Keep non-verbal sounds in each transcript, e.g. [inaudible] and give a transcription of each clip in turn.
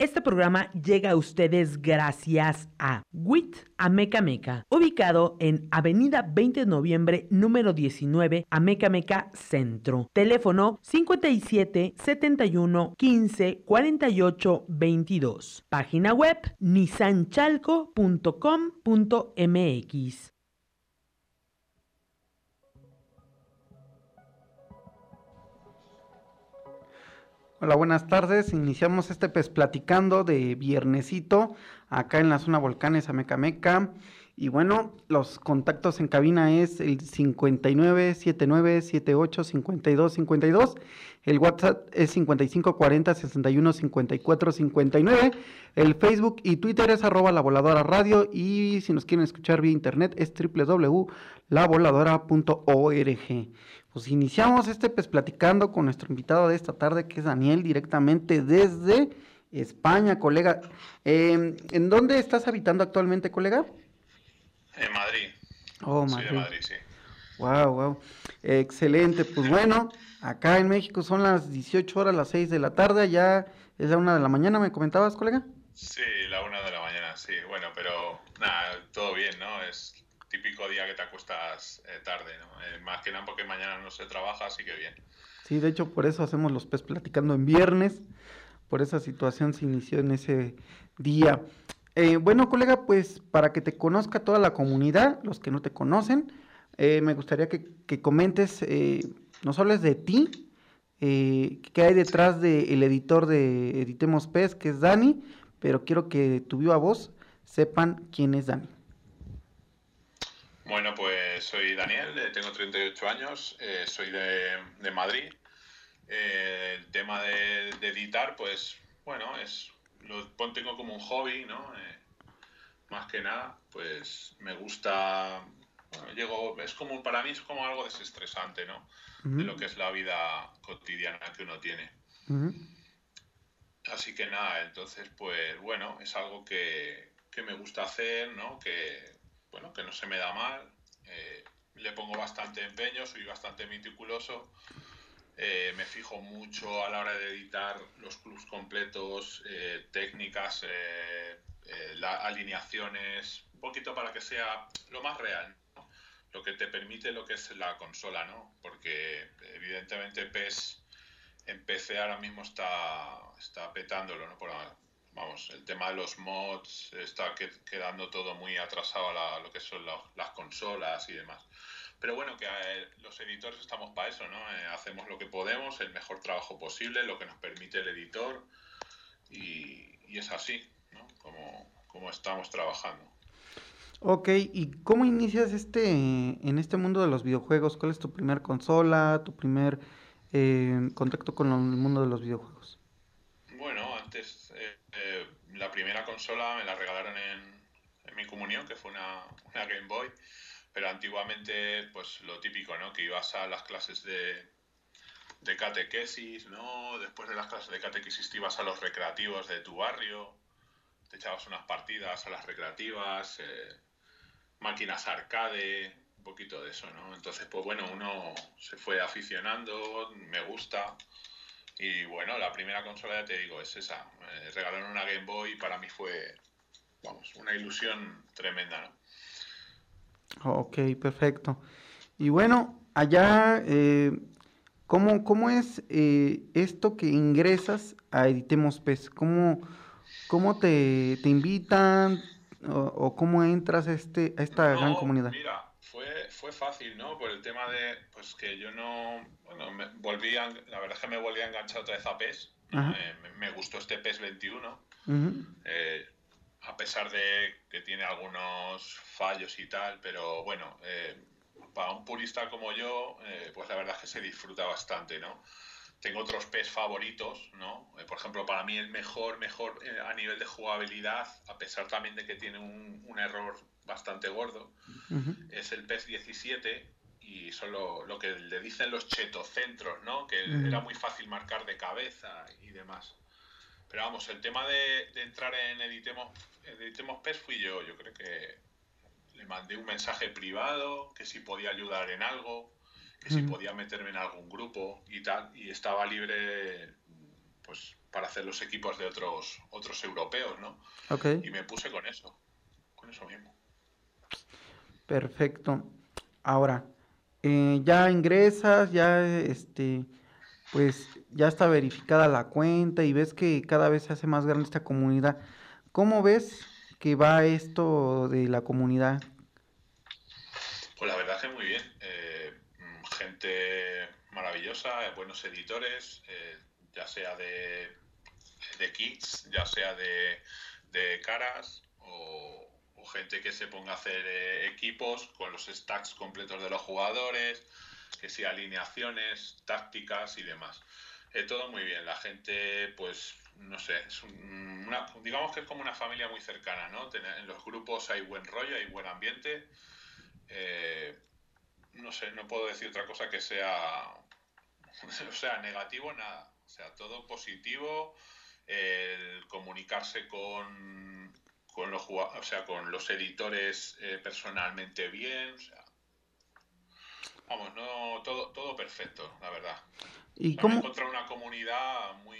Este programa llega a ustedes gracias a WIT Ameca Meca, ubicado en Avenida 20 de Noviembre, número 19, Ameca Meca Centro. Teléfono 57 71 15 48 22. Página web nissanchalco.com.mx. Hola, buenas tardes. Iniciamos este pues platicando de viernesito acá en la zona Volcanes Amecameca. Y bueno, los contactos en cabina es el 59 79 78 52 52. El WhatsApp es 55 40 61 54 59. El Facebook y Twitter es arroba la voladora radio. Y si nos quieren escuchar vía internet es www.lavoladora.org. Pues iniciamos este pues platicando con nuestro invitado de esta tarde que es Daniel directamente desde España, colega. Eh, ¿En dónde estás habitando actualmente, colega? En Madrid. Oh, Soy de Madrid, sí. Wow, wow. Excelente. Pues bueno, acá en México son las 18 horas, las 6 de la tarde, ya es la 1 de la mañana, ¿me comentabas, colega? Sí, la 1 de la mañana, sí. Bueno, pero nada, todo bien, ¿no? Es típico día que te acuestas eh, tarde, ¿no? Eh, más que nada porque mañana no se trabaja, así que bien. Sí, de hecho por eso hacemos los PES platicando en viernes, por esa situación se inició en ese día. Eh, bueno, colega, pues para que te conozca toda la comunidad, los que no te conocen, eh, me gustaría que, que comentes, eh, nos hables de ti, eh, qué hay detrás del editor de Editemos PES, que es Dani, pero quiero que tu viva voz sepan quién es Dani. Bueno, pues soy Daniel, tengo 38 años, soy de, de Madrid. El tema de editar, pues bueno, es lo tengo como un hobby, ¿no? Eh, más que nada, pues me gusta, bueno, llego, es como, para mí es como algo desestresante, ¿no? De lo que es la vida cotidiana que uno tiene. Así que nada, entonces pues bueno, es algo que, que me gusta hacer, ¿no? Que bueno, que no se me da mal. eh, le pongo bastante empeño, soy bastante meticuloso. Eh, me fijo mucho a la hora de editar los clubs completos, eh, técnicas, eh, eh, la- alineaciones, un poquito para que sea lo más real. Lo que te permite lo que es la consola, ¿no? Porque evidentemente PES en PC ahora mismo está, está petándolo, ¿no? Por, vamos, el tema de los mods está que- quedando todo muy atrasado a la- lo que son la- las consolas y demás. Pero bueno, que eh, los editores estamos para eso, ¿no? Eh, hacemos lo que podemos, el mejor trabajo posible, lo que nos permite el editor y, y es así, ¿no? Como, como estamos trabajando. Ok, ¿y cómo inicias este en este mundo de los videojuegos? ¿Cuál es tu primer consola, tu primer eh, contacto con el mundo de los videojuegos? Bueno, antes eh, eh, la primera consola me la regalaron en, en mi comunión, que fue una, una Game Boy, pero antiguamente pues lo típico, ¿no? Que ibas a las clases de, de catequesis, ¿no? Después de las clases de catequesis te ibas a los recreativos de tu barrio, te echabas unas partidas a las recreativas, eh, máquinas arcade, un poquito de eso, ¿no? Entonces, pues bueno, uno se fue aficionando, me gusta. Y bueno, la primera consola, ya te digo, es esa. Me regalaron una Game Boy y para mí fue, vamos, una ilusión tremenda, ¿no? Ok, perfecto. Y bueno, allá, eh, ¿cómo, cómo es eh, esto que ingresas a Editemos PES? ¿Cómo, cómo te, te invitan o, o cómo entras a, este, a esta gran No, comunidad? Mira, fue, fue fácil, ¿no? Por el tema de, pues que yo no, bueno, me volví a- la verdad es que me volví a enganchar otra vez a PES. Me, me gustó este PES 21. Ujú. eh, a pesar de que tiene algunos fallos y tal, pero bueno, eh, para un purista como yo, eh, pues la verdad es que se disfruta bastante, ¿no? Tengo otros PES favoritos, ¿no? Eh, por ejemplo, para mí el mejor, mejor a nivel de jugabilidad, a pesar también de que tiene un, un error bastante gordo, es el PES 17 y son lo, lo que le dicen los chetocentros, ¿no? Que era muy fácil marcar de cabeza y demás. Pero vamos, el tema de, de entrar en Editemos, Editemos PES fui yo. Yo creo que le mandé un mensaje privado, que si podía ayudar en algo, que si podía meterme en algún grupo y tal. Y estaba libre pues para hacer los equipos de otros, otros europeos, ¿no? Ok, Y me puse con eso, con eso mismo. perfecto. Ahora, eh, ya ingresas, ya este, pues ya está verificada la cuenta y ves que cada vez se hace más grande esta comunidad. ¿Cómo ves que va esto de la comunidad? Pues la verdad que muy bien. Eh, gente maravillosa, eh, buenos editores, eh, ya sea de, de kits, ya sea de, de caras o, o gente que se ponga a hacer eh, equipos con los stacks completos de los jugadores, que sea alineaciones, tácticas y demás. Eh, todo muy bien. La gente, pues, no sé, es un- una- digamos que es como una familia muy cercana, ¿no? En los grupos hay buen rollo, hay buen ambiente. Eh, no sé, no puedo decir otra cosa que sea, [laughs] o sea, negativo, nada. O sea, todo positivo, el comunicarse con, con los o sea, con los editores eh, personalmente bien, o sea, vamos, no, todo, todo perfecto, la verdad. ¿Y cómo? encontrado una comunidad muy,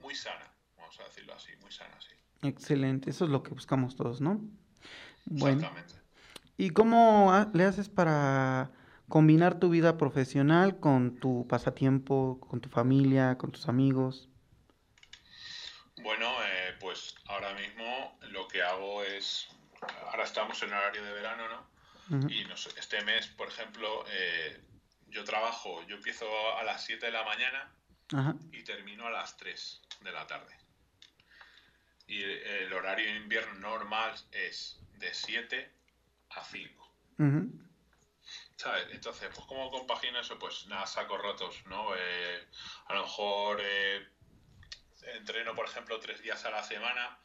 muy sana, vamos a decirlo así, muy sana, sí. Excelente, eso es lo que buscamos todos, ¿no? Bueno, Exactamente. ¿y cómo le haces para combinar tu vida profesional con tu pasatiempo, con tu familia, con tus amigos? Bueno, eh, pues ahora mismo lo que hago es, ahora estamos en horario de verano, ¿no? Ujú, Y este mes, por ejemplo, eh, yo trabajo, yo empiezo a las 7 de la mañana y termino a las 3 de la tarde. Y el horario de invierno normal es de 7 a 5. ujú, ¿Sabes? Entonces, pues ¿cómo compagino eso? Pues nada, saco rotos, ¿no? Eh, a lo mejor eh, entreno, por ejemplo, tres días a la semana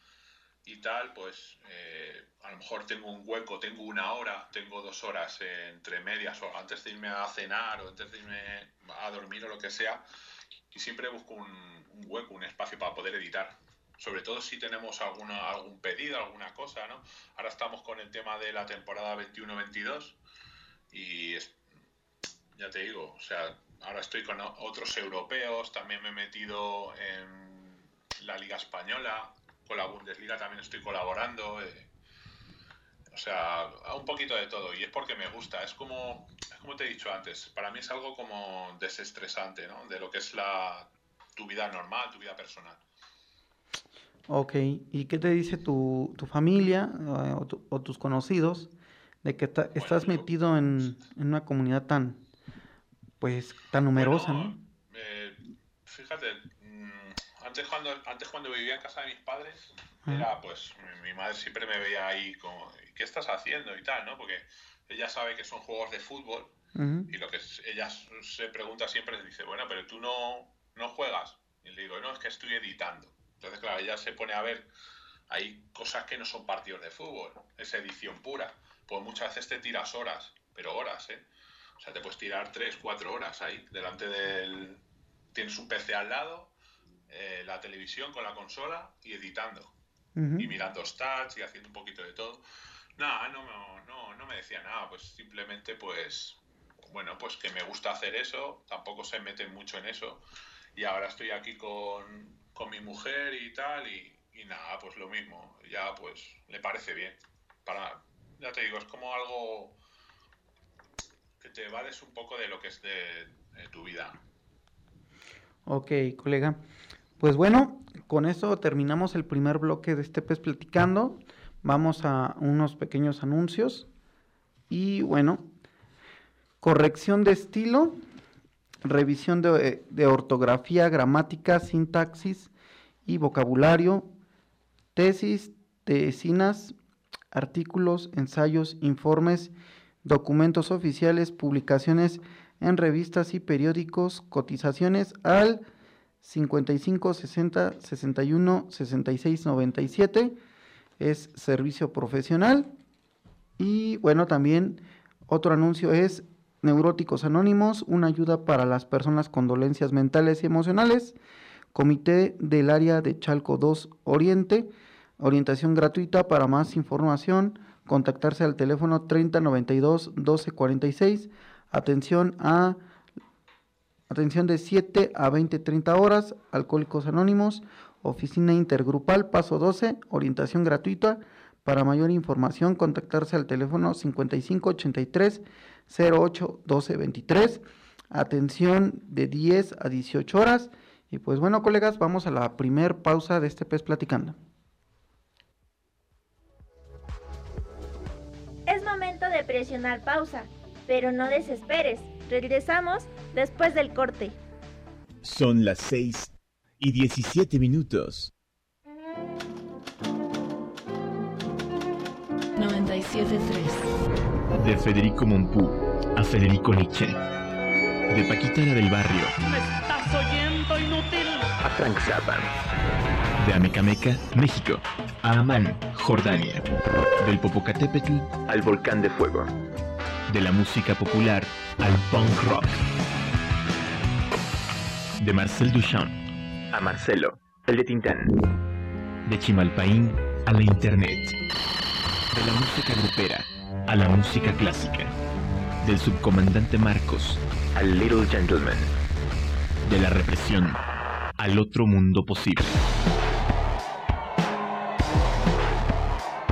y tal, pues eh, a lo mejor tengo un hueco, tengo una hora, tengo dos horas entre medias, antes de irme a cenar o antes de irme a dormir o lo que sea, y siempre busco un, hueco, un espacio para poder editar. Sobre todo si tenemos alguna, algún pedido, alguna cosa, ¿no? Ahora estamos con el tema de la temporada 21-22 y ya te digo, o sea, ahora estoy con otros europeos, también me he metido en la Liga Española, con la Bundesliga también estoy colaborando. eh, o sea, un poquito de todo. Y es porque me gusta. Es como, como te he dicho antes, para mí es algo como desestresante, ¿no? De lo que es la, tu vida normal, tu vida personal. Ok, ¿y qué te dice tu, tu familia eh, o, tu- o tus conocidos de que estás metido en, en una comunidad tan, pues, tan numerosa, Bueno, ¿no? eh, fíjate, antes cuando, antes cuando vivía en casa de mis padres, Ajá. era pues, mi, mi madre siempre me veía ahí como, ¿qué estás haciendo? y tal, ¿no? Porque ella sabe que son juegos de fútbol Ujú, y lo que ella se pregunta siempre es, dice, bueno, pero tú no, no juegas. Y le digo, no, es que estoy editando. Entonces, claro, ella se pone a ver, hay cosas que no son partidos de fútbol, es edición pura. Pues muchas veces te tiras horas, pero horas, ¿eh? O sea, te puedes tirar 3, 4 horas ahí, delante del... Tienes un PC al lado, eh, la televisión con la consola y editando y mirando stats y haciendo un poquito de todo. Nada, no, no, no, no me decía nada, pues simplemente pues, bueno, pues que me gusta hacer eso, tampoco se meten mucho en eso. Y ahora estoy aquí con, con mi mujer y tal, y, y nada, pues lo mismo, ya pues le parece bien. Para, ya te digo, es como algo que te vales un poco de lo que es de, de tu vida. Ok, colega. Pues bueno, con eso terminamos el primer bloque de este pez platicando. Vamos a unos pequeños anuncios Y bueno, corrección de estilo, revisión de, de ortografía, gramática, sintaxis y vocabulario, tesis, tesinas, artículos, ensayos, informes, documentos oficiales, publicaciones en revistas y periódicos, cotizaciones al 55 60 61 66 97 es servicio profesional. Y bueno también otro anuncio es Neuróticos Anónimos, una ayuda para las personas con dolencias mentales y emocionales, Comité del Área de Chalco 2 Oriente, orientación gratuita. Para más información, contactarse al teléfono 3092 1246, atención a atención de 7 a 20 30 horas, Alcohólicos Anónimos, oficina intergrupal, paso 12, orientación gratuita. Para mayor información, contactarse al teléfono 5583 08 12 23. Atención de 10 a 18 horas. Y pues bueno, colegas, vamos a la primer pausa de este pez platicando. Es momento de presionar pausa, pero no desesperes. Regresamos después del corte. Son las 6 y 17 minutos. 97.3 De Federico Mompú a Federico Nietzsche. De Paquita la del Barrio ¿Me estás oyendo, inútil? a Frank Zappa. De Amecameca, México, a Amán, Jordania. Del Popocatépetl al Volcán de Fuego. De la música popular al punk rock. De Marcel Duchamp a Marcelo, el de Tintán. De Chimalpaín a la Internet. De la música grupera a la música clásica. Del subcomandante Marcos al Little Gentleman. De la represión al otro mundo posible.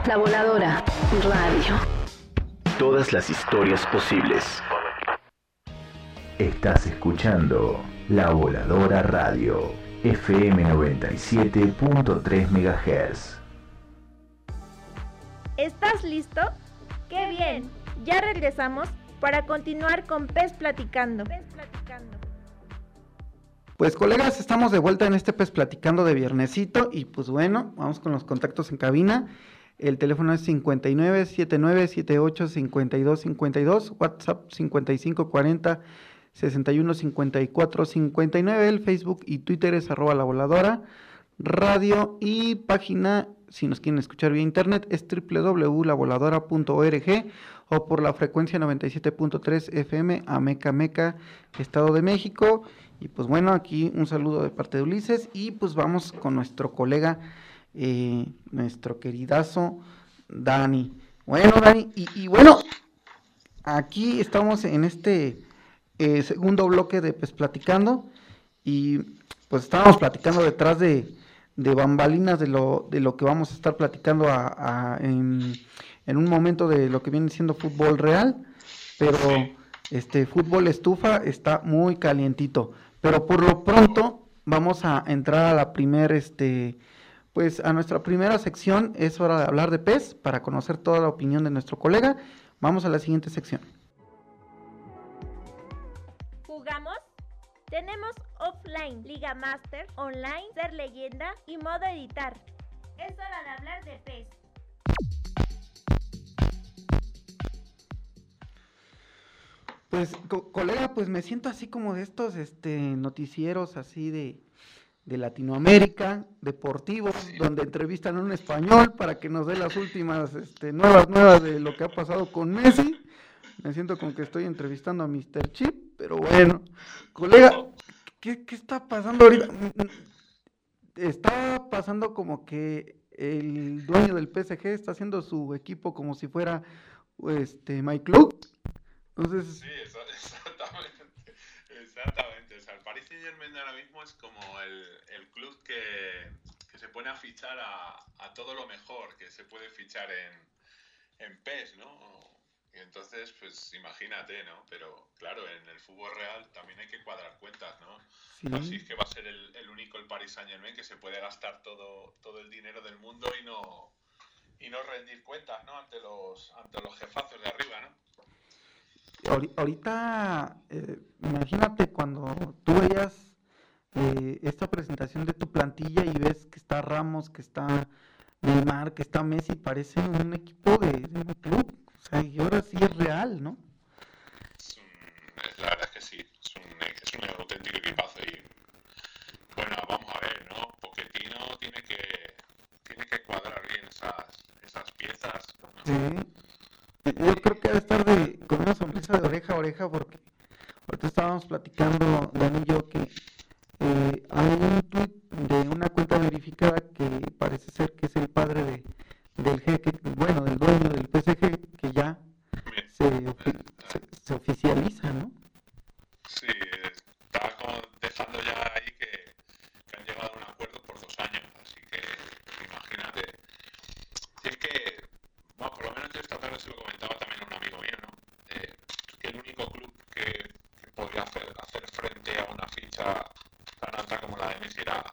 La Voladora Radio. Todas las historias posibles. Estás escuchando La Voladora Radio, FM 97.3 MHz. ¿Estás listo? ¡Qué bien! Ya regresamos para continuar con Pez Platicando. Pez Platicando. Pues colegas, estamos de vuelta en este pez platicando de viernesito y pues bueno, vamos con los contactos en cabina. El teléfono es 59 79 78 52 52, WhatsApp 55 40 61 54 59, el Facebook y Twitter es arroba la voladora, radio y página, si nos quieren escuchar vía internet, es www.lavoladora.org o por la frecuencia 97.3 FM a Meca Estado de México. Y pues bueno, aquí un saludo de parte de Ulises y pues vamos con nuestro colega, eh, nuestro queridazo Dani. Bueno, Dani, y bueno, aquí estamos en este eh, segundo bloque de pues platicando y pues estábamos platicando detrás de, de bambalinas de lo, de lo que vamos a estar platicando a- a- en, en un momento de lo que viene siendo fútbol real, pero Sí. este fútbol estufa está muy calientito. Pero por lo pronto vamos a entrar a la primera, este, pues a nuestra primera sección. Es hora de hablar de PES para conocer toda la opinión de nuestro colega. Vamos a la siguiente sección. Tenemos offline, Liga Master, online, ser leyenda y modo editar. Es hora de hablar de PES. Pues, co- colega, pues me siento así como de estos este, noticieros así de, de Latinoamérica, deportivos, donde entrevistan a un español para que nos dé las últimas este, nuevas nuevas de lo que ha pasado con Messi. Me siento como que estoy entrevistando a Mr. Chip, pero bueno. Colega, ¿qué, qué está pasando ahorita? Está pasando como que el dueño del PSG está haciendo su equipo como si fuera este, My Club. Entonces, Sí, exa- [laughs] exactamente. Exactamente. O sea, el Paris Saint Germain ahora mismo es como el, el club que, que se pone a fichar a, a todo lo mejor que se puede fichar en, en PES, ¿no? Y entonces, pues imagínate, ¿no? Pero claro, en el fútbol real también hay que cuadrar cuentas, ¿no? sí. Así es que va a ser el, el único el Paris Saint Germain que se puede gastar todo, todo el dinero del mundo y no, y no rendir cuentas, ¿no? Ante los, ante los jefazos de arriba, ¿no? ahorita, eh, imagínate cuando tú veías eh, esta presentación de tu plantilla y ves que está Ramos, que está Neymar, que está Messi, parece un equipo de, un club. O sea, y ahora sí es real, ¿no? la verdad es que sí, es un, es un auténtico equipazo y bueno, vamos a ver, ¿no? Pochettino tiene que, tiene que cuadrar bien esas, esas piezas. Sí. Yo creo que debe estar de, con una sonrisa de oreja a oreja porque ahorita estábamos platicando, Dani y yo, que se lo comentaba también a un amigo mío, ¿no? Eh, el único club que, que podría hacer, hacer frente a una ficha tan alta como la de Messi era,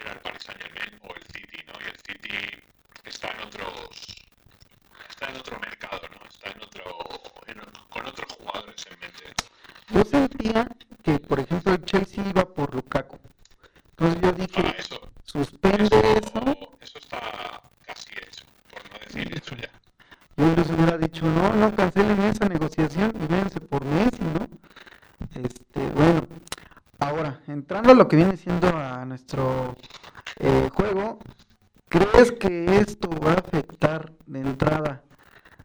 era el Paris Saint Germain o el City, ¿no? Y el City está en otros está en otro mercado, ¿no? Está en otro, en, con otros jugadores en mente. Yo sentía que, por ejemplo, el Chelsea iba por Lukaku. Entonces yo dije, ah, eso, suspende eso, eso. Eso está casi hecho, por no decir eso ya. Yo les hubiera dicho, no, no cancelen esa negociación y véanse por Messi, ¿no? Este, bueno, ahora, entrando a lo que viene siendo a nuestro eh, juego, ¿crees que esto va a afectar de entrada?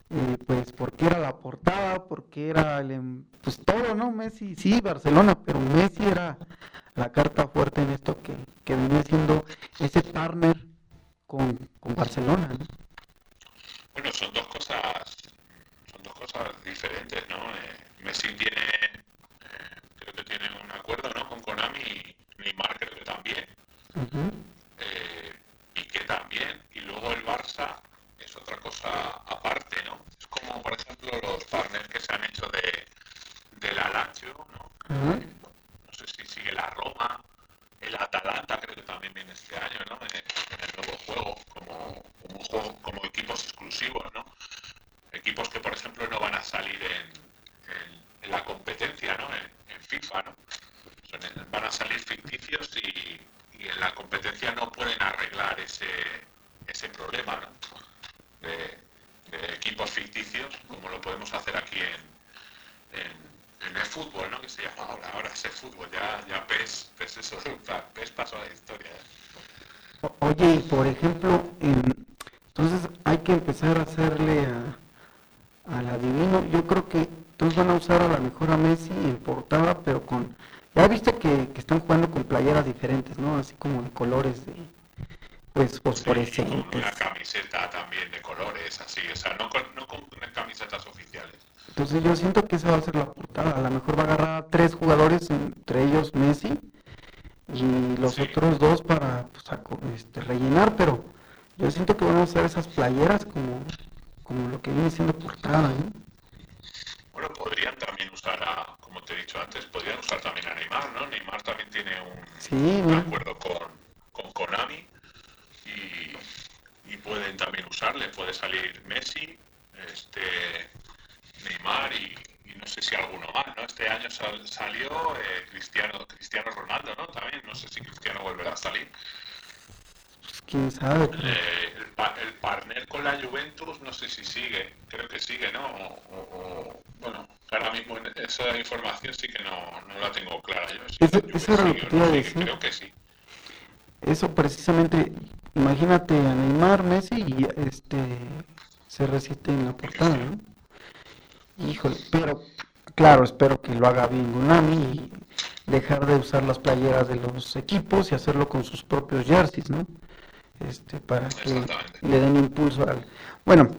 Eh, pues porque era la portada, porque era el, em, pues todo, ¿no? Messi, sí, Barcelona, pero Messi era la carta fuerte en esto que, que viene siendo ese partner con, con Barcelona, ¿no? Bueno, son dos cosas, son dos cosas diferentes, ¿no? Eh, Messi tiene, eh, creo que tiene un acuerdo, ¿no? Con Konami y Neymar creo que también. Uh -huh. eh, y que también, y luego el Barça es otra cosa aparte, ¿no? Es como, por ejemplo, los partners que se han hecho de, de la Lazio, ¿no? Uh -huh. No sé si sigue la Roma, el Atalanta creo que también viene este año, ¿no? En, en el nuevo juego, como, como, un juego, como equipos exclusivos, ¿no? Equipos que, por ejemplo, no van a salir en, en, en la competencia, ¿no? En, en FIFA, ¿no? Son, van a salir ficticios y, y, en la competencia no pueden arreglar ese, ese problema, ¿no? De, de equipos ficticios, como lo podemos hacer aquí en, en en el fútbol, ¿no? Que se llama ahora, ahora es el fútbol, ya, ya PES, PES, eso, PES pasó a la historia. ¿eh? Oye, por ejemplo, en, entonces hay que empezar a hacerle a, al adivino, yo creo que entonces van a usar a la mejor a Messi en portada, pero con, ya viste que, que están jugando con playeras diferentes, ¿no? Así como de colores de, pues fosforescentes. Sí, una camiseta también de colores, así, o sea, no con, no con camisetas oficiales. Entonces yo siento que esa va a ser la portada. A lo mejor va a agarrar a tres jugadores, entre ellos Messi, y los sí. otros dos para pues, a, este, rellenar, pero yo siento que van a usar esas playeras como, como lo que viene siendo portada. ¿no? Bueno, podrían también usar, a, como te he dicho antes, podrían usar también a Neymar, ¿no? Neymar también tiene un, sí, un bueno. acuerdo con, con Konami y, y pueden también usarle, puede salir Messi, este Neymar y, y, no sé si alguno más, ¿no? Este año sal, salió eh, Cristiano, Cristiano Ronaldo, ¿no? También, no sé si Cristiano volverá a salir. Pues quién sabe. Eh, el, el, partner con la Juventus, no sé si sigue, creo que sigue, ¿no? O, o, bueno, ahora mismo esa información sí que no, no la tengo clara yo. Si eso, eso era lo que a decir. Creo que sí. Eso precisamente, imagínate a Neymar, Messi y este se resiste en la portada, ¿no? Híjole, pero claro, espero que lo haga bien Gunami y dejar de usar las playeras de los equipos y hacerlo con sus propios jerseys, ¿no? Este, para que le den impulso al... Bueno,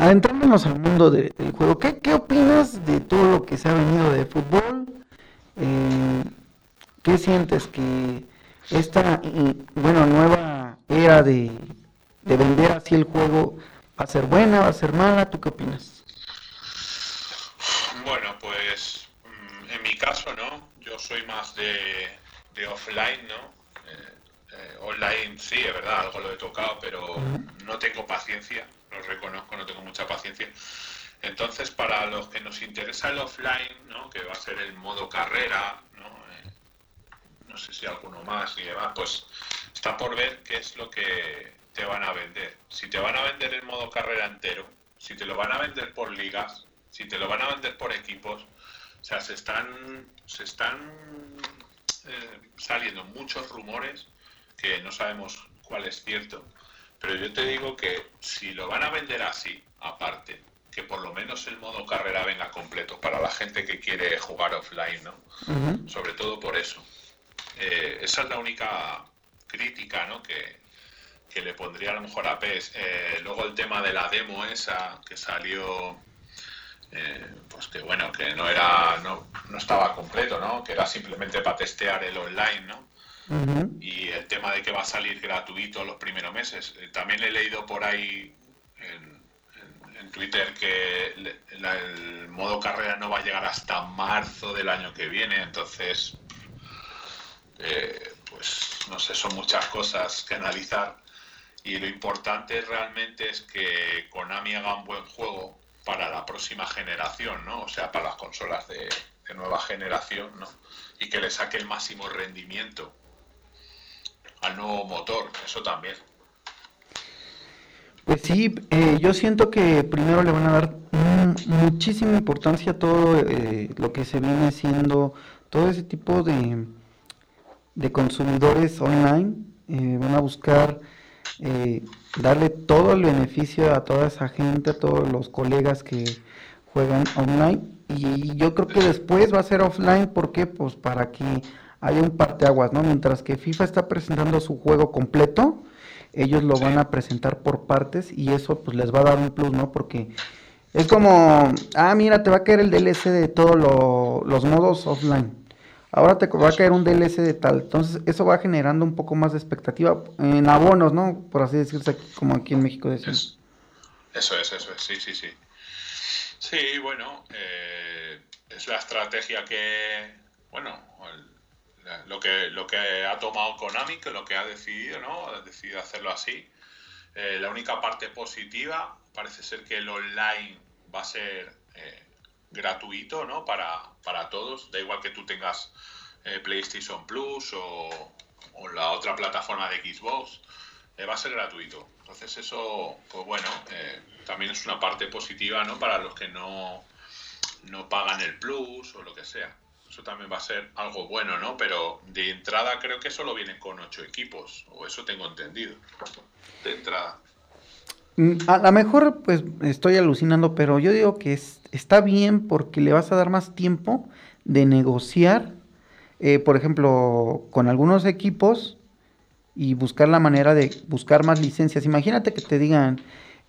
adentrándonos al mundo de, del juego, ¿qué, ¿qué, opinas de todo lo que se ha venido de fútbol? Eh, ¿Qué sientes que esta, bueno, nueva era de, de vender así el juego va a ser buena, va a ser mala? ¿Tú qué opinas? Bueno, pues en mi caso, ¿no? Yo soy más de, de offline, ¿no? Eh, eh, online sí, es verdad, algo lo he tocado, pero no tengo paciencia, lo reconozco, no tengo mucha paciencia. Entonces, para los que nos interesa el offline, ¿no? que va a ser el modo carrera, ¿no? Eh, no sé si alguno más y demás, pues está por ver qué es lo que te van a vender. Si te van a vender el modo carrera entero, si te lo van a vender por ligas, si te lo van a vender por equipos, o sea, se están, se están eh, saliendo muchos rumores que no sabemos cuál es cierto. Pero yo te digo que si lo van a vender así, aparte, que por lo menos el modo carrera venga completo para la gente que quiere jugar offline, ¿no? Sobre todo por eso. Eh, esa es la única crítica, ¿no? Que, le pondría a lo mejor a PES. Eh, luego el tema de la demo esa que salió, eh, pues que bueno, que no era, no, no estaba completo, ¿no? Que era simplemente para testear el online, ¿no? Y el tema de que va a salir gratuito los primeros meses. también he leído por ahí en, Twitter que el modo carrera no va a llegar hasta marzo del año que viene, entonces, eh, pues no sé, son muchas cosas que analizar. Y lo importante realmente es que Konami haga un buen juego para la próxima generación, ¿no? O sea, para las consolas de, de nueva generación, ¿no? Y que le saque el máximo rendimiento al nuevo motor, eso también. Pues sí, eh, yo siento que primero le van a dar muchísima importancia a todo eh, lo que se viene siendo, todo ese tipo de, de consumidores online. Eh, van a buscar darle todo el beneficio a toda esa gente, a todos los colegas que juegan online. Y yo creo que después va a ser offline, ¿por qué? Pues para que haya un parteaguas, ¿no? Mientras que FIFA está presentando su juego completo, ellos lo van a presentar por partes y eso pues les va a dar un plus, ¿no? Porque es como, ah, mira, te va a caer el DLC de todos los modos offline. Ahora te va a caer un DLC de tal. Entonces, eso va generando un poco más de expectativa en abonos, ¿no? Por así decirse, como aquí en México decimos. Eso es, eso es, sí, sí, sí. Sí, bueno, eh, es la estrategia que, lo que, lo que ha tomado Konami, que lo que ha decidido, ¿no? Ha decidido hacerlo así. Eh, la única parte positiva parece ser que el online va a ser eh, gratuito, ¿no? Para, para todos, da igual que tú tengas eh, PlayStation Plus o, o, la otra plataforma de Xbox, va a ser gratuito. Entonces eso, pues bueno, también es una parte positiva, ¿no? Para los que no, no pagan el Plus o lo que sea. También va a ser algo bueno, ¿no? Pero de entrada creo que solo vienen con ocho equipos, o eso tengo entendido. De entrada. Mm, a lo mejor, pues estoy alucinando, pero yo digo que está bien porque le vas a dar más tiempo de negociar, eh, por ejemplo, con algunos equipos y buscar la manera de buscar más licencias. Imagínate que te digan,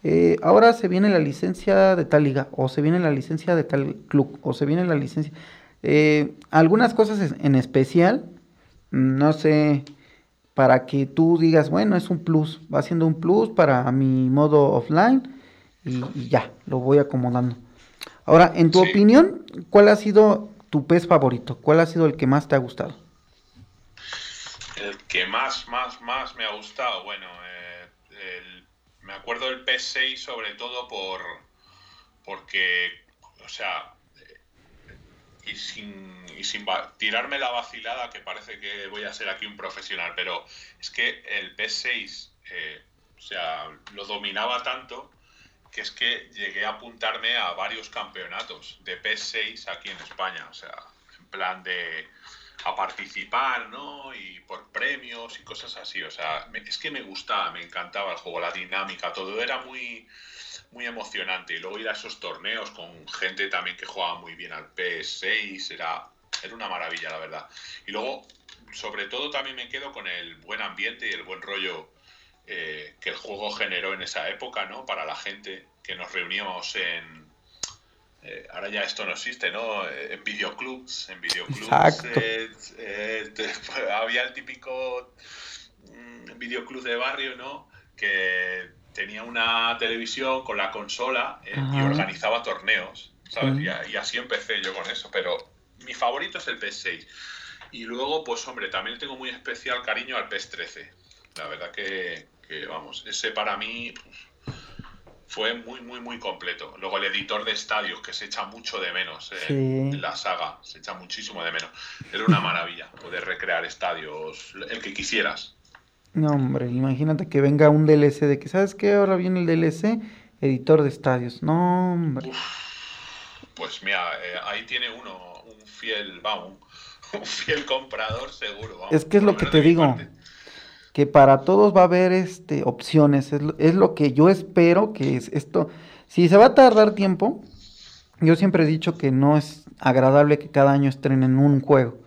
eh, ahora se viene la licencia de tal liga, o se viene la licencia de tal club, o se viene la licencia. Eh, algunas cosas en especial, no sé, para que tú digas, bueno, es un plus, va siendo un plus para mi modo offline y, ya, lo voy acomodando. Ahora, en tu opinión, ¿cuál ha sido tu pez favorito? ¿Cuál ha sido el que más te ha gustado? El que más, más, más me ha gustado, bueno, eh, me acuerdo del PS6 sobre todo por porque, o sea, y sin, y sin tirarme la vacilada, que parece que voy a ser aquí un profesional, pero es que el PS6, eh, o sea, lo dominaba tanto que es que llegué a apuntarme a varios campeonatos de PS6 aquí en España, o sea, en plan de a participar, ¿no? Y por premios y cosas así, o sea, es que me gustaba, me encantaba el juego, la dinámica, todo era muy muy emocionante. Y luego ir a esos torneos con gente también que jugaba muy bien al PS6, era, era una maravilla, la verdad. Y luego, sobre todo, también me quedo con el buen ambiente y el buen rollo eh, que el juego generó en esa época, ¿no? Para la gente que nos reuníamos en... Eh, ahora ya esto no existe, ¿no? Eh, en videoclubs, en videoclubs [laughs] había el típico mm, videoclub de barrio, ¿no? Que tenía una televisión con la consola eh, y organizaba torneos, ¿sabes? Y, así empecé yo con eso, pero mi favorito es el PS6. Y luego, pues hombre, también tengo muy especial cariño al PS13. La verdad que, vamos, ese para mí fue muy, muy, muy completo. Luego el editor de estadios, que se echa mucho de menos eh, Sí. en la saga, se echa muchísimo de menos. Era una maravilla poder recrear estadios, el que quisieras. No, hombre, imagínate que venga un DLC de que, ¿sabes qué? Ahora viene el DLC, editor de estadios. No, hombre. Pues mira, eh, ahí tiene uno, un fiel, vamos, [laughs] un fiel comprador seguro. Vamos, Es que es lo que te digo. parte. que para todos va a haber este opciones. Es lo, es lo que yo espero que es esto. Si se va a tardar tiempo, yo siempre he dicho que no es agradable que cada año estrenen un juego.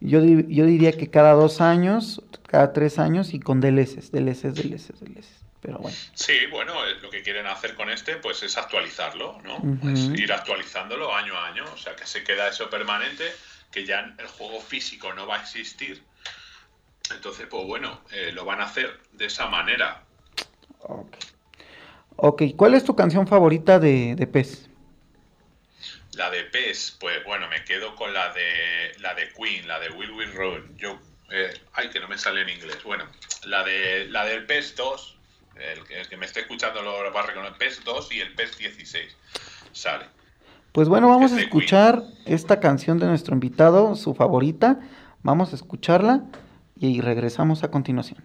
Yo, di- yo diría que cada dos años, cada tres años y con DLCs, DLCs, DLCs, DLCs. Pero bueno, Sí, bueno, eh, lo que quieren hacer con este, pues es actualizarlo, ¿no? Es ir actualizándolo año a año, o sea, que se queda eso permanente, que ya el juego físico no va a existir. Entonces, pues bueno, eh, lo van a hacer de esa manera. ok. Ok, ¿cuál es tu canción favorita de, de PES? La de PES, pues bueno, me quedo con la de la de Queen, la de Will Will Run. Yo, eh, ay, que no me sale en inglés. Bueno, la de la del PES 2, el, que- el que me esté escuchando lo va a reconocer, PES 2 y el PES 16 sale. Pues bueno, vamos a Queen. escuchar esta canción de nuestro invitado, su favorita. Vamos a escucharla y regresamos a continuación.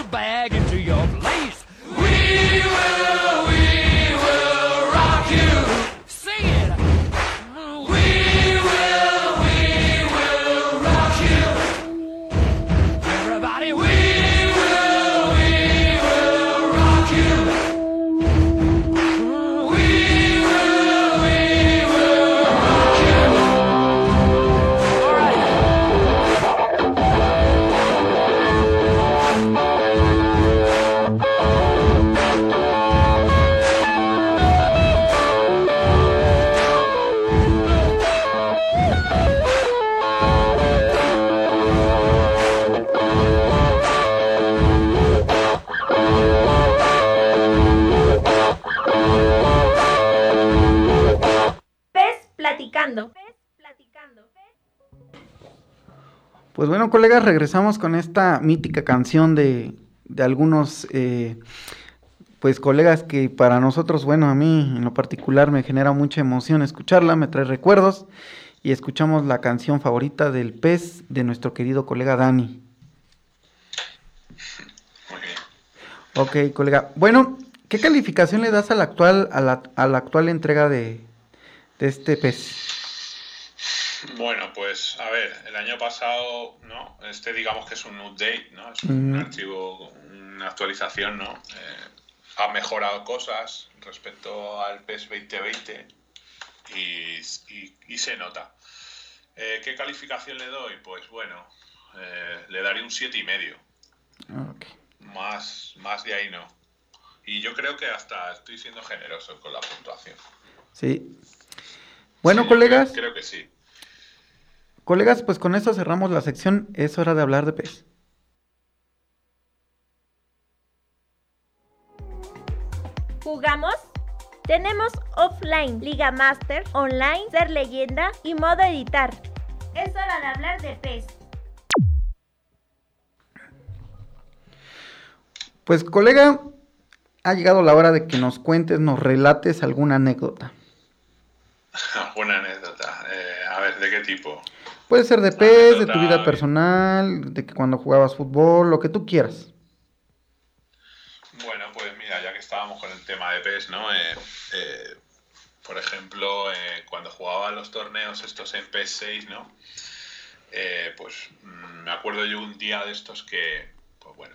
your bag into your place. We will, Pues bueno, colegas, regresamos con esta mítica canción de, de algunos, eh, pues colegas que para nosotros, bueno, a mí en lo particular me genera mucha emoción escucharla, me trae recuerdos y escuchamos la canción favorita del pez de nuestro querido colega Dani. Ok, colega. Bueno, ¿qué calificación le das a la actual, a la actual entrega de, de este pez? Bueno, pues a ver, el año pasado, ¿no? Este digamos que es un update, ¿no? Es un Ujú. archivo, una actualización, ¿no? Eh, ha mejorado cosas respecto al PES 2020 y, y- y se nota. Eh, ¿Qué calificación le doy? Pues bueno, eh, le daré un siete y medio. Ok. Más, más de ahí no. Y yo creo que hasta estoy siendo generoso con la puntuación. Sí. Bueno, Sí, colegas. Creo, creo que sí. Colegas, pues con esto cerramos la sección. Es hora de hablar de pez. ¿Jugamos? Tenemos offline, Liga Master, online, ser leyenda y modo editar. Es hora de hablar de PES. Pues colega, ha llegado la hora de que nos cuentes, nos relates alguna anécdota. [laughs] Buena anécdota. ¿De qué tipo? Puede ser de PES, de tu vida personal, de que cuando jugabas fútbol, lo que tú quieras. Bueno, pues mira, ya que estábamos con el tema de PES, ¿no? Eh, eh, por ejemplo, eh, cuando jugaba los torneos estos en PES 6, ¿no? pues mm, me acuerdo yo un día de estos que, pues bueno,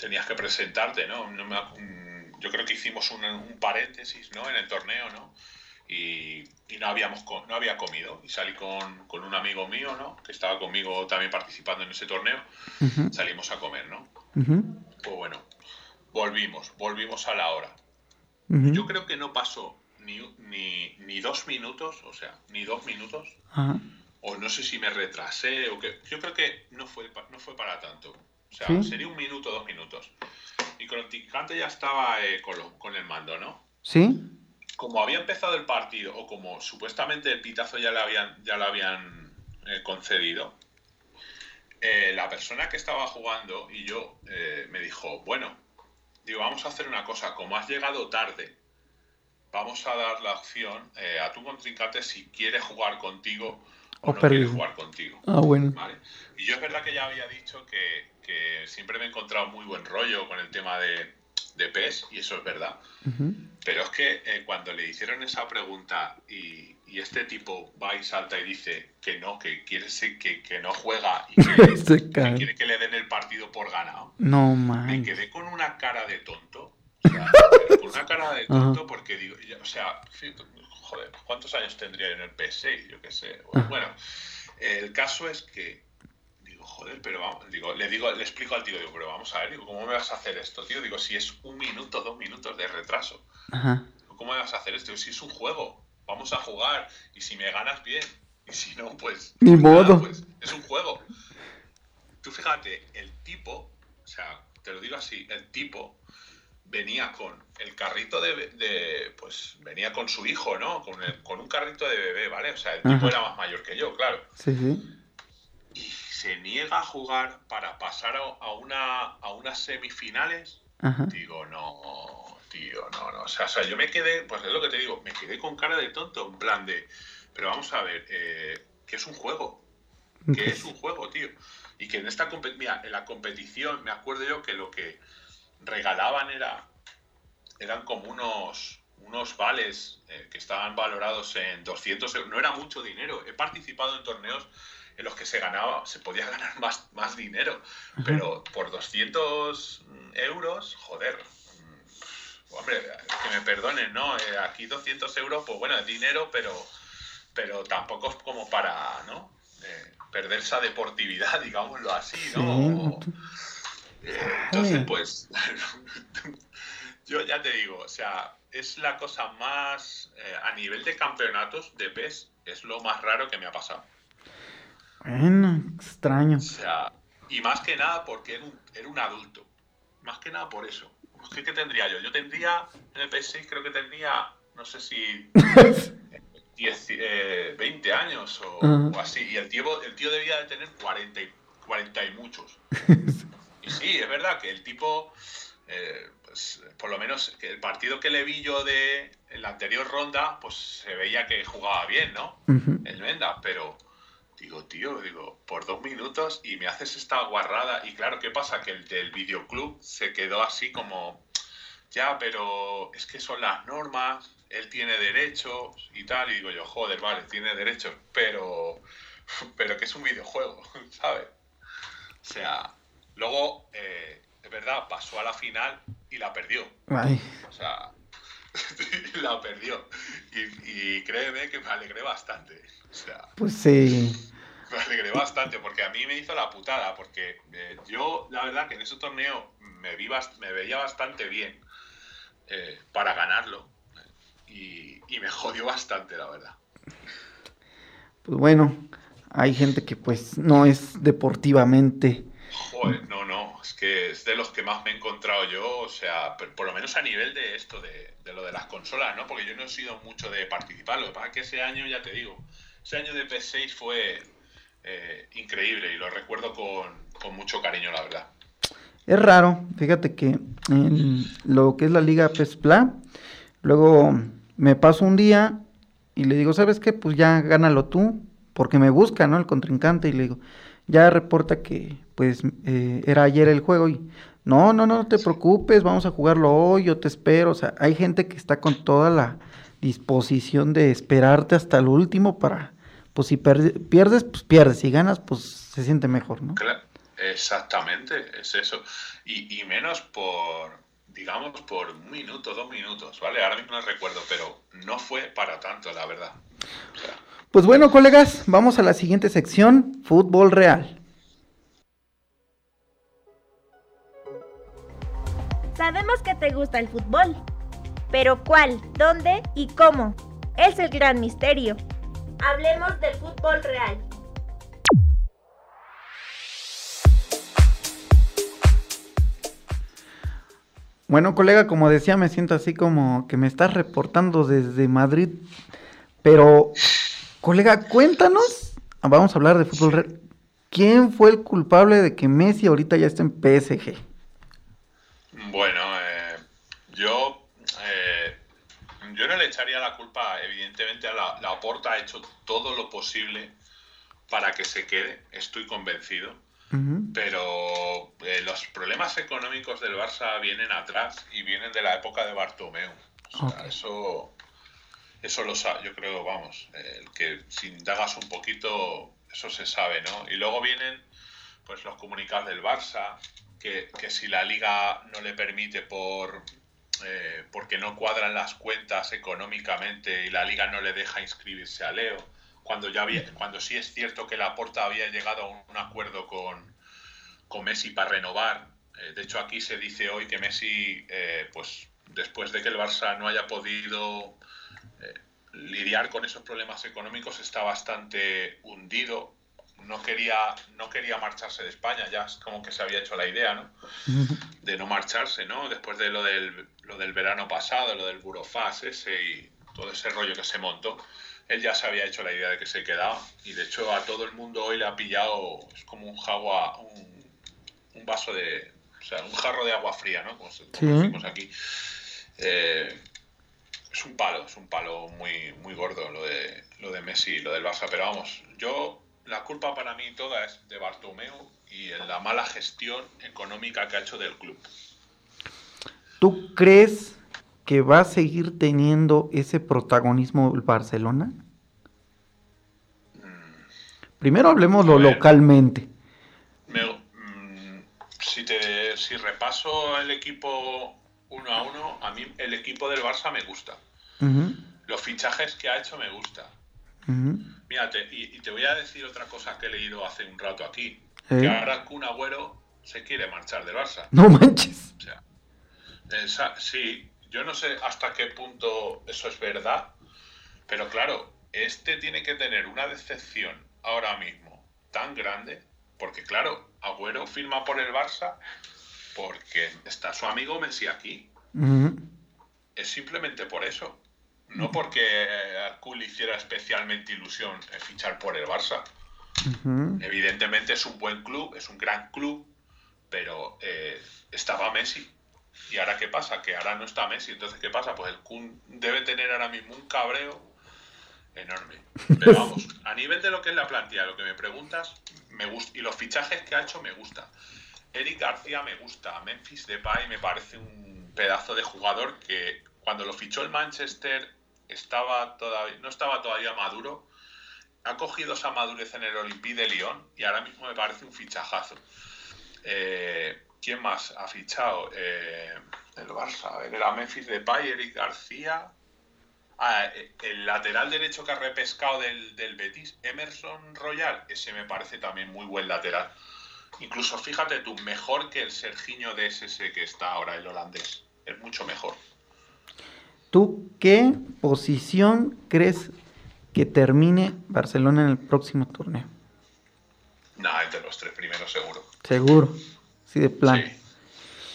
tenías que presentarte, ¿no? no me, mm, yo creo que hicimos un, un, paréntesis, ¿no? En el torneo, ¿no? Y, y, no habíamos no había comido y salí con, con, un amigo mío, ¿no? Que estaba conmigo también participando en ese torneo. Uh -huh. Salimos a comer, ¿no? Uh -huh. Pues bueno, volvimos, volvimos a la hora. Uh -huh. Yo creo que no pasó ni, ni, ni, dos minutos, o sea, ni dos minutos. O no sé si me retrasé o que. Yo creo que no fue, no fue para tanto. O sea, ¿Sí? sería un minuto, dos minutos. Y Conticante ya estaba eh, con, lo, con, el mando, ¿no? Sí. Como había empezado el partido, o como supuestamente el pitazo ya le habían, ya le habían eh, concedido, eh, la persona que estaba jugando y yo eh, me dijo, bueno, digo, vamos a hacer una cosa, como has llegado tarde, vamos a dar la opción a tu contrincante si quiere jugar contigo o, o no quiere jugar contigo. Ah, bueno. ¿vale? Y yo es verdad que ya había dicho que, que, siempre me he encontrado muy buen rollo con el tema de, de PES, y eso es verdad. Uh -huh. Pero es que eh, cuando le hicieron esa pregunta y, y, este tipo va y salta y dice que no, que quiere que, que no juega y que, [laughs] que, quiere que le den el partido por ganado, no man. me quedé con una cara de tonto. O sea, con una cara de [laughs] tonto porque digo, o sea, joder, ¿cuántos años tendría en el PS6? Yo qué sé. Bueno, bueno, el caso es que joder, pero vamos, digo, le digo, le explico al tío, digo, pero vamos a ver, digo, ¿cómo me vas a hacer esto, tío? Digo, si es un minuto, dos minutos de retraso. Ajá. ¿Cómo me vas a hacer esto? Si es un juego, vamos a jugar y si me ganas bien y si no, pues ni pues modo. Nada, pues, es un juego. Tú fíjate, el tipo, o sea, te lo digo así, el tipo venía con el carrito de, de pues venía con su hijo, ¿no? Con, el, con un carrito de bebé, ¿vale? O sea, el tipo era más mayor que yo, claro. Sí, sí. Y se niega a jugar para pasar a, una a unas semifinales. Ajá. Digo, no, tío, no, no. O sea, o sea, yo me quedé, pues es lo que te digo, me quedé con cara de tonto, en plan de, pero vamos a ver, eh, que es un juego, que es un juego, tío. Y que en esta mira, en la competición, me acuerdo yo que lo que regalaban era, eran como unos, unos vales eh, que estaban valorados en 200 euros. No era mucho dinero. He participado en torneos en los que se ganaba, se podía ganar más, más dinero, Ajá. pero por 200 euros, joder, hombre, que me perdonen, ¿no? Eh, aquí 200 euros, pues bueno, es dinero, pero, pero tampoco es como para, ¿no? Eh, perder esa deportividad, [laughs] digámoslo así, ¿no? Sí. Eh, entonces, pues, [laughs] yo ya te digo, o sea, es la cosa más, eh, a nivel de campeonatos de PES, es lo más raro que me ha pasado. Bueno, extraño. O sea, y más que nada porque era un, era un adulto. Más que nada por eso. ¿Qué, ¿Qué, tendría yo? Yo tendría, en el PS6 creo que tendría, no sé si [laughs] 10, eh, 20 años o, uh -huh. o, así. Y el tío, el tío debía de tener 40 y, 40 y muchos. [laughs] y sí, es verdad que el tipo, eh, pues, por lo menos el partido que le vi yo de en la anterior ronda, pues se veía que jugaba bien, ¿no? Uh -huh. El Menda, pero digo, tío, digo, por dos minutos y me haces esta guarrada. Y claro, ¿qué pasa? Que el del videoclub se quedó así como, ya, pero es que son las normas, él tiene derechos y tal. Y digo yo, joder, vale, tiene derechos, pero, pero que es un videojuego, [laughs] ¿sabes? O sea, luego, eh, es verdad, pasó a la final y la perdió. Ay. O sea, [laughs] la perdió. Y, y créeme que me alegré bastante. O sea, pues sí. [laughs] Me alegré bastante porque a mí me hizo la putada. Porque eh, yo, la verdad, que en ese torneo me, vi me veía bastante bien eh, para ganarlo. Y, y, me [laughs] jodió bastante, la verdad. Pues bueno, hay gente que pues no es deportivamente. Joder, no, no, es que es de los que más me he encontrado yo, o sea, por lo menos a nivel de esto, de, de lo de las consolas, ¿no? Porque yo no he sido mucho de participar, lo que pasa es que ese año, ya te digo, ese año de PS6 fue eh, increíble y lo recuerdo con, con, mucho cariño, la verdad. Es raro, fíjate que en lo que es la Liga PESPLA, luego me paso un día y le digo, ¿sabes qué? Pues ya gánalo tú, porque me busca, ¿no? El contrincante y le digo, ya reporta que pues eh, era ayer el juego y no, no, no, no te preocupes, vamos a jugarlo hoy, yo te espero. O sea, hay gente que está con toda la disposición de esperarte hasta el último para, pues si pierdes, pues pierdes, si ganas, pues se siente mejor, ¿no? exactamente, es eso. Y, y menos por, digamos, por un minuto, dos minutos, ¿vale? Ahora mismo no recuerdo, pero no fue para tanto, la verdad. Pues bueno, colegas, vamos a la siguiente sección, fútbol real. Sabemos que te gusta el fútbol, pero ¿cuál, dónde y cómo? Es el gran misterio. Hablemos del fútbol real. Bueno, colega, como decía, me siento así como que me estás reportando desde Madrid, pero Colega, cuéntanos, vamos a hablar de fútbol. ¿Quién fue el culpable de que Messi ahorita ya está en PSG? Bueno, eh, yo, yo no le echaría la culpa, evidentemente, a la, la Porta ha hecho todo lo posible para que se quede, estoy convencido. Pero eh, los problemas económicos del Barça vienen atrás y vienen de la época de Bartomeu. O sea, eso eso lo sabe, yo creo, vamos, el que si indagas un poquito, eso se sabe, ¿no? Y luego vienen pues los comunicados del Barça, que, si la liga no le permite por eh, porque no cuadran las cuentas económicamente y la liga no le deja inscribirse a Leo, cuando ya había, cuando sí es cierto que la Porta había llegado a un, acuerdo con, con, Messi para renovar. Eh, de hecho, aquí se dice hoy que Messi, eh, pues después de que el Barça no haya podido lidiar con esos problemas económicos está bastante hundido. No quería, no quería marcharse de España, ya es como que se había hecho la idea, ¿no? [laughs] De no marcharse, ¿no? Después de lo del, lo del verano pasado, lo del Burofaz ese y todo ese rollo que se montó, él ya se había hecho la idea de que se quedaba. Y de hecho a todo el mundo hoy le ha pillado, es como un jagua, un, un vaso de, o sea, un jarro de agua fría, ¿no? Como, decimos aquí. Eh, es un palo, es un palo muy, muy gordo lo de, lo de Messi y lo del Barça. Pero vamos, yo la culpa para mí toda es de Bartomeu y la mala gestión económica que ha hecho del club. ¿Tú crees que va a seguir teniendo ese protagonismo el Barcelona? Mm. Primero hablemos lo localmente. Mm, si, te, si repaso el equipo uno a uno, a mí el equipo del Barça me gusta. Los fichajes que ha hecho me gusta. Mírate, y, te voy a decir otra cosa que he leído hace un rato aquí. Que ahora Kun Agüero se quiere marchar del Barça. No manches. sí, yo no sé hasta qué punto eso es verdad, pero claro, este tiene que tener una decepción ahora mismo tan grande, porque claro, Agüero firma por el Barça porque está su amigo Messi aquí. Es simplemente por eso. No porque a Kul hiciera especialmente ilusión fichar por el Barça. Evidentemente es un buen club, es un gran club, pero eh, estaba Messi. ¿Y ahora qué pasa? Que ahora no está Messi. Entonces, ¿qué pasa? Pues el Kun debe tener ahora mismo un cabreo enorme. Pero vamos, a nivel de lo que es la plantilla, lo que me preguntas, me gusta. Y los fichajes que ha hecho me gusta. Eric García me gusta, Memphis Depay me parece un pedazo de jugador que cuando lo fichó el Manchester estaba todavía, no estaba todavía maduro. Ha cogido esa madurez en el Olympique de Lyon y ahora mismo me parece un fichajazo. Eh, ¿Quién más ha fichado? Eh, el Barça. Era Memphis Depay, Eric García. Ah, el lateral derecho que ha repescado del, del Betis, Emerson Royal. Ese me parece también muy buen lateral. Incluso fíjate tú, mejor que el Sergiño de SS que está ahora el holandés. Es mucho mejor. ¿Tú qué posición crees que termine Barcelona en el próximo torneo? Nada, entre los tres primeros seguro. Seguro, sí, de plan.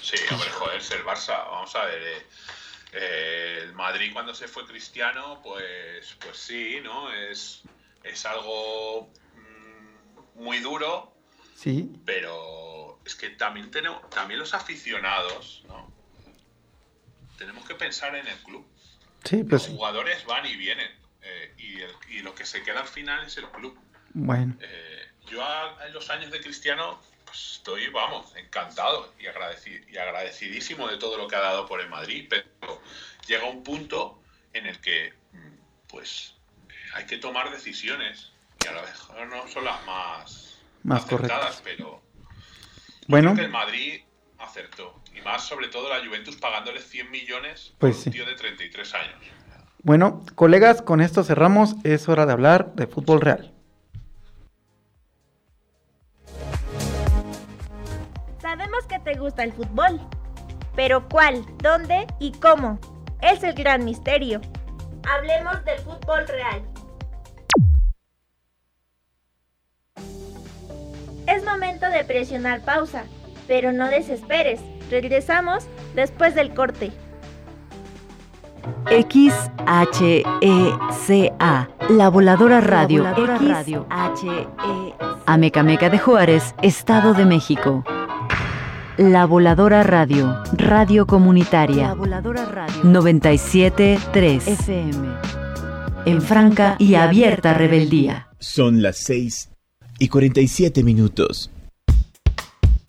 Sí, sí hombre, joder, el Barça, vamos a ver. Eh, eh, el Madrid cuando se fue Cristiano, pues, pues sí, ¿no? Es, es algo mm, muy duro, Sí. Pero es que también tenemos, también los aficionados, ¿no? Que pensar en el club. Sí, pues los jugadores van y vienen. eh, y, el- y lo que se queda al final es el club. Bueno, Eh, yo a- en los años de Cristiano pues, estoy, vamos, encantado y, agradeci- y agradecidísimo de todo lo que ha dado por el Madrid, pero llega un punto en el que mm, pues hay que tomar decisiones que a lo mejor no son las más, Más acertadas, pero bueno, creo que el Madrid acertó. Y más sobre todo la Juventus pagándole 100 millones Pues por sí. un tío de 33 años. bueno, colegas, con esto cerramos. Es hora de hablar de fútbol real. Sabemos que te gusta el fútbol, pero ¿cuál, dónde y cómo? Es el gran misterio. Hablemos del fútbol real. Es momento de presionar pausa, pero no desesperes. Regresamos después del corte. XHECA, La Voladora Radio, La Voladora Radio. XHECA, Amecameca de Juárez, Estado de México. La Voladora Radio, Radio Comunitaria. La Voladora Radio. 97.3 FM. En franca y abierta rebeldía. Son las 6 y 47 minutos.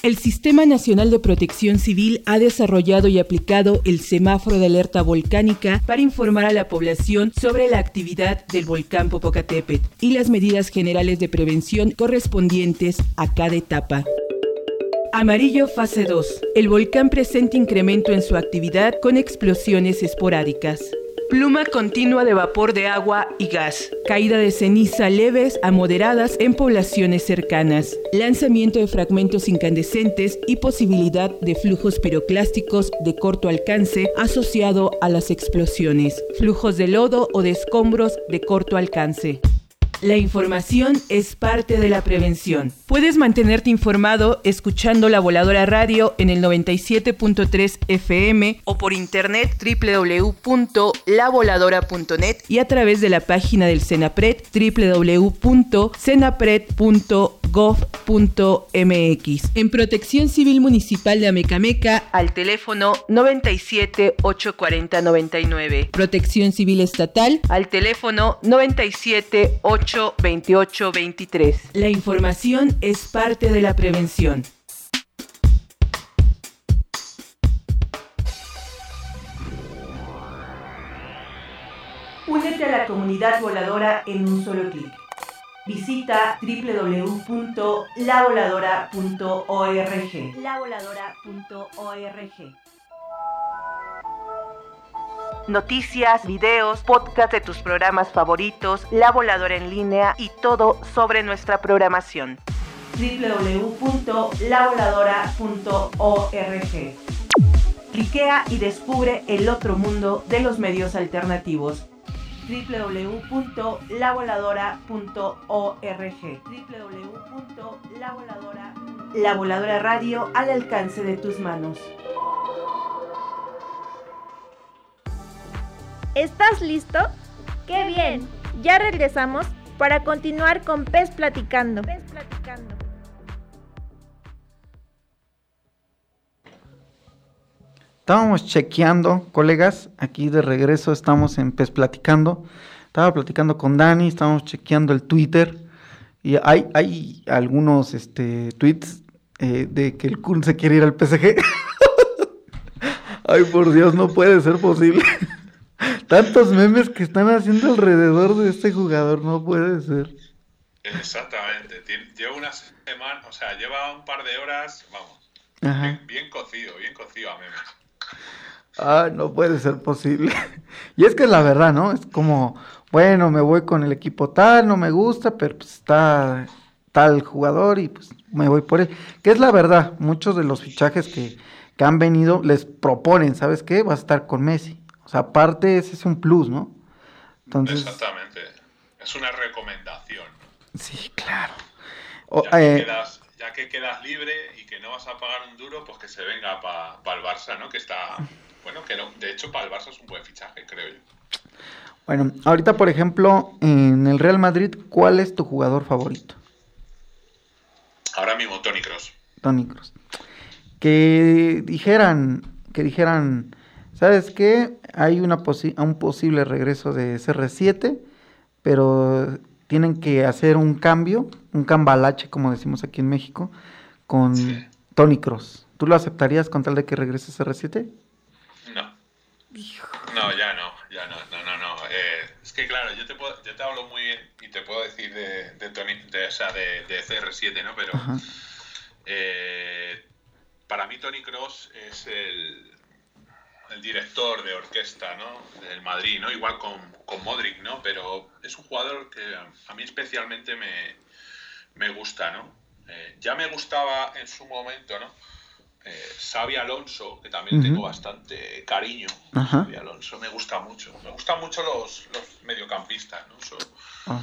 El Sistema Nacional de Protección Civil ha desarrollado y aplicado el semáforo de alerta volcánica para informar a la población sobre la actividad del volcán Popocatépetl y las medidas generales de prevención correspondientes a cada etapa. Amarillo fase 2. El volcán presenta incremento en su actividad con explosiones esporádicas. Pluma continua de vapor de agua y gas. Caída de ceniza leves a moderadas en poblaciones cercanas. Lanzamiento de fragmentos incandescentes y posibilidad de flujos piroclásticos de corto alcance asociado a las explosiones. Flujos de lodo o de escombros de corto alcance. La información es parte de la prevención. Puedes mantenerte informado escuchando la voladora radio en el 97.3 FM o por internet www.lavoladora.net y a través de la página del Senapred www.senapred.gov.mx. En Protección Civil Municipal de Amecameca al teléfono 97 840 99. Protección Civil Estatal al teléfono 97 828 23. La información es parte de la prevención. Únete a la comunidad voladora en un solo clic. Visita www.lavoladora.org. Lavoladora.org. Noticias, videos, podcast de tus programas favoritos, La Voladora en línea y todo sobre nuestra programación. www.lavoladora.org. Cliquea y descubre el otro mundo de los medios alternativos. www.lavoladora.org. www.lavoladora. La Voladora Radio al alcance de tus manos. ¿Estás listo? ¡Qué bien! Ya regresamos para continuar con Pez Platicando. Pez Platicando. Estábamos chequeando, colegas, aquí de regreso estamos en PES Platicando. Estaba platicando con Dani, estábamos chequeando el Twitter y hay, hay algunos este, tweets eh, de que el Kun se quiere ir al PSG. [laughs] Ay, por Dios, no puede ser posible. Tantos memes que están haciendo alrededor de este jugador, no puede ser. Exactamente. Lleva una semana, o sea, lleva un par de horas, vamos, bien cocido, bien cocido a memes. Ah, no puede ser posible. Y es que es la verdad, ¿no? Es como, bueno, me voy con el equipo tal, no me gusta, pero pues está tal jugador y pues me voy por él. Que es la verdad, muchos de los fichajes que, que han venido les proponen, ¿sabes qué? Vas a estar con Messi. O sea, aparte ese es un plus, ¿no? Entonces, Exactamente. Es una recomendación. sí, claro. O, Ya que, eh, quedas, ya que quedas libre y que no vas a pagar un duro, pues que se venga para el Barça, ¿no? Que está, bueno, que no- de hecho para el Barça es un buen fichaje, creo yo. bueno, ahorita, por ejemplo, en el Real Madrid, ¿cuál es tu jugador favorito? Ahora mismo Tony Cross. Tony Cruz. Que dijeran, que dijeran, ¿sabes qué? Hay una posi- un posible regreso de CR7, pero tienen que hacer un cambio, un cambalache, como decimos aquí en México, con Tony Cross. ¿Tú lo aceptarías con tal de que regrese R7? No. No, ya no, ya no, no, no, no. Eh, es que claro, yo te, puedo, yo te hablo muy bien y te puedo decir de, de Tony, de, o sea, de, de CR7, ¿no? Pero eh, para mí Tony Cross es el, el director de orquesta, ¿no? Del Madrid, ¿no? Igual con, con Modric, ¿no? Pero es un jugador que a mí especialmente me, me gusta, ¿no? Eh, ya me gustaba en su momento, ¿no? Eh, Xavi Alonso, que también tengo bastante cariño. Xavi Alonso me gusta mucho. Me gustan mucho los, los mediocampistas, ¿no?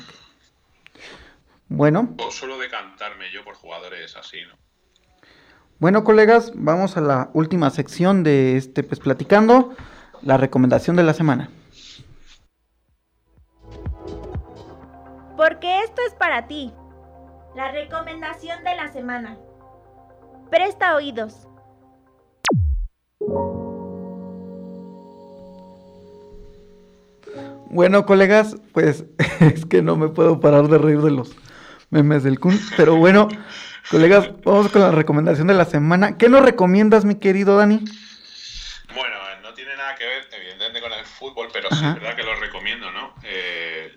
bueno. Solo decantarme yo por jugadores así, ¿no? Bueno, colegas, vamos a la última sección de este Pues Platicando, la recomendación de la semana. Porque esto es para ti. La recomendación de la semana. Presta oídos. Bueno, colegas, pues [laughs] es que no me puedo parar de reír de los memes del Kun, pero bueno, colegas, vamos con la recomendación de la semana. ¿Qué nos recomiendas, mi querido Dani? Bueno, no tiene nada que ver, evidentemente, con el fútbol, pero sí es verdad que lo recomiendo, ¿no? Eh,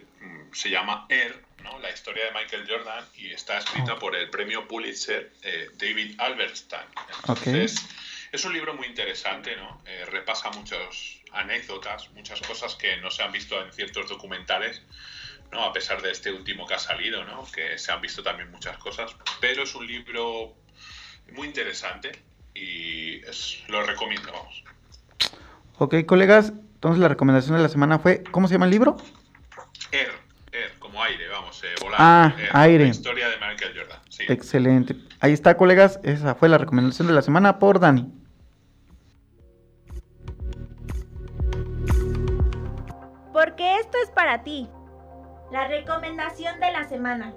se llama Air, ¿no? La historia de Michael Jordan y está escrita oh. por el premio Pulitzer eh, David Alberstein. Entonces, es un libro muy interesante, ¿no? Eh, repasa muchas anécdotas, muchas cosas que no se han visto en ciertos documentales, ¿no? A pesar de este último que ha salido, ¿no? Que se han visto también muchas cosas, pero es un libro muy interesante y lo recomiendo, vamos. Ok, colegas, entonces la recomendación de la semana fue, ¿cómo se llama el libro? Air aire, vamos, eh, volar. Ah, eh, aire. La historia de Michael Jordan. Sí. Excelente. Ahí está, colegas. Esa fue la recomendación de la semana por Dani. Porque esto es para ti. La recomendación de la semana.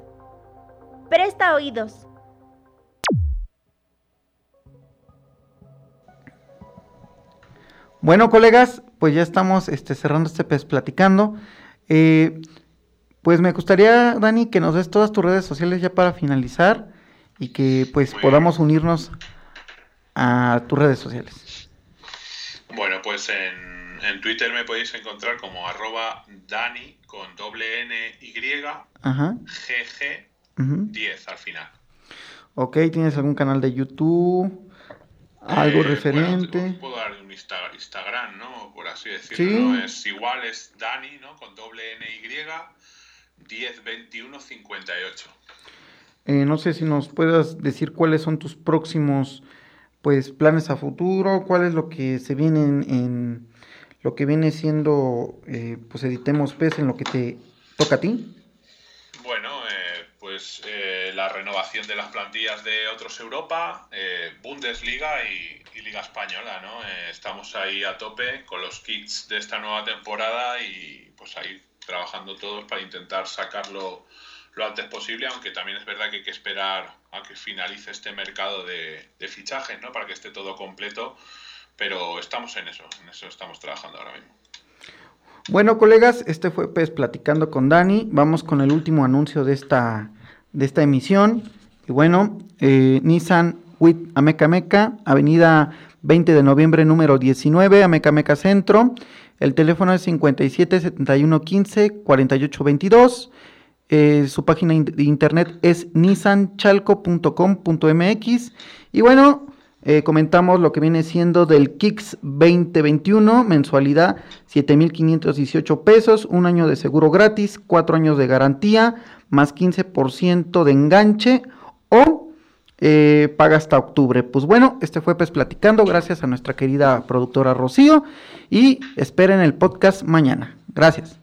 Presta oídos. Bueno, colegas, pues ya estamos este, cerrando este pez platicando. Eh, pues me gustaría, Dani, que nos des todas tus redes sociales ya para finalizar y que pues podamos unirnos a tus redes sociales. Bueno, pues en, en Twitter me podéis encontrar como arroba Dani con doble N Y GG 10 al final. Ok, ¿tienes algún canal de YouTube? ¿Algo eh, referente? puedo dar un Instagram, ¿no? Por así decirlo. Es igual, es Dani, ¿no? Con doble N Y 10, 21, 58. no sé si nos puedas decir cuáles son tus próximos pues planes a futuro, cuál es lo que se viene en, lo que viene siendo eh, pues editemos PES en lo que te toca a ti. Bueno, eh, pues eh, la renovación de las plantillas de otros Europa, Bundesliga y, Liga Española, ¿no? estamos ahí a tope con los kits de esta nueva temporada y pues ahí trabajando todos para intentar sacarlo lo antes posible, aunque también es verdad que hay que esperar a que finalice este mercado de, de fichajes, ¿no? Para que esté todo completo, pero estamos en eso, en eso estamos trabajando ahora mismo. Bueno, colegas, este fue pues platicando con Dani. Vamos con el último anuncio de esta, de esta emisión. Y bueno, eh, Nissan WIT Amecameca, Avenida 20 de noviembre, número 19, Amecameca Centro. El teléfono es 57 71 15 48 22. su página de internet es nissanchalco.com.mx. Y bueno, eh, comentamos lo que viene siendo del Kicks 2021, mensualidad 7.518 pesos, un año de seguro gratis, cuatro años de garantía, más 15% de enganche o eh, paga hasta octubre. Pues bueno, este fue pues platicando, gracias a nuestra querida productora Rocío y esperen el podcast mañana. Gracias.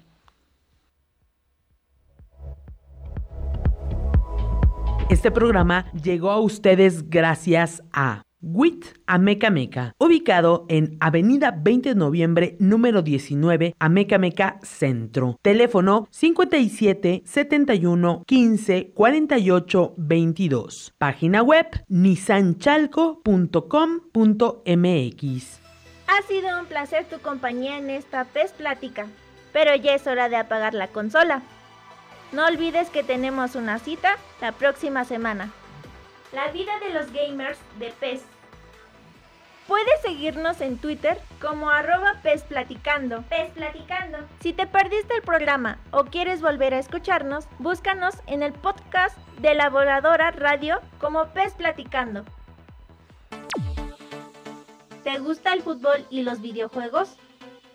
Este programa llegó a ustedes gracias a WIT Ameca Meca, ubicado en Avenida 20 de Noviembre, número 19, Ameca Meca Centro. Teléfono 57 71 15 48 22. Página web nisanchalco.com.mx. Ha sido un placer tu compañía en esta PES Plática, pero ya es hora de apagar la consola. No olvides que tenemos una cita la próxima semana. La vida de los gamers de PES. Puedes seguirnos en Twitter como arroba PES Platicando. PES Platicando. Si te perdiste el programa o quieres volver a escucharnos, búscanos en el podcast de la Voladora Radio como PES Platicando. ¿Te gusta el fútbol y los videojuegos?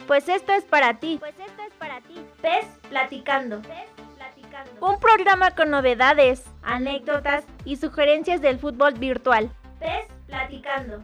Pues esto es para ti. Pues esto es para ti. PES Platicando. PES Platicando. Un programa con novedades, anécdotas y sugerencias del fútbol virtual. PES Platicando.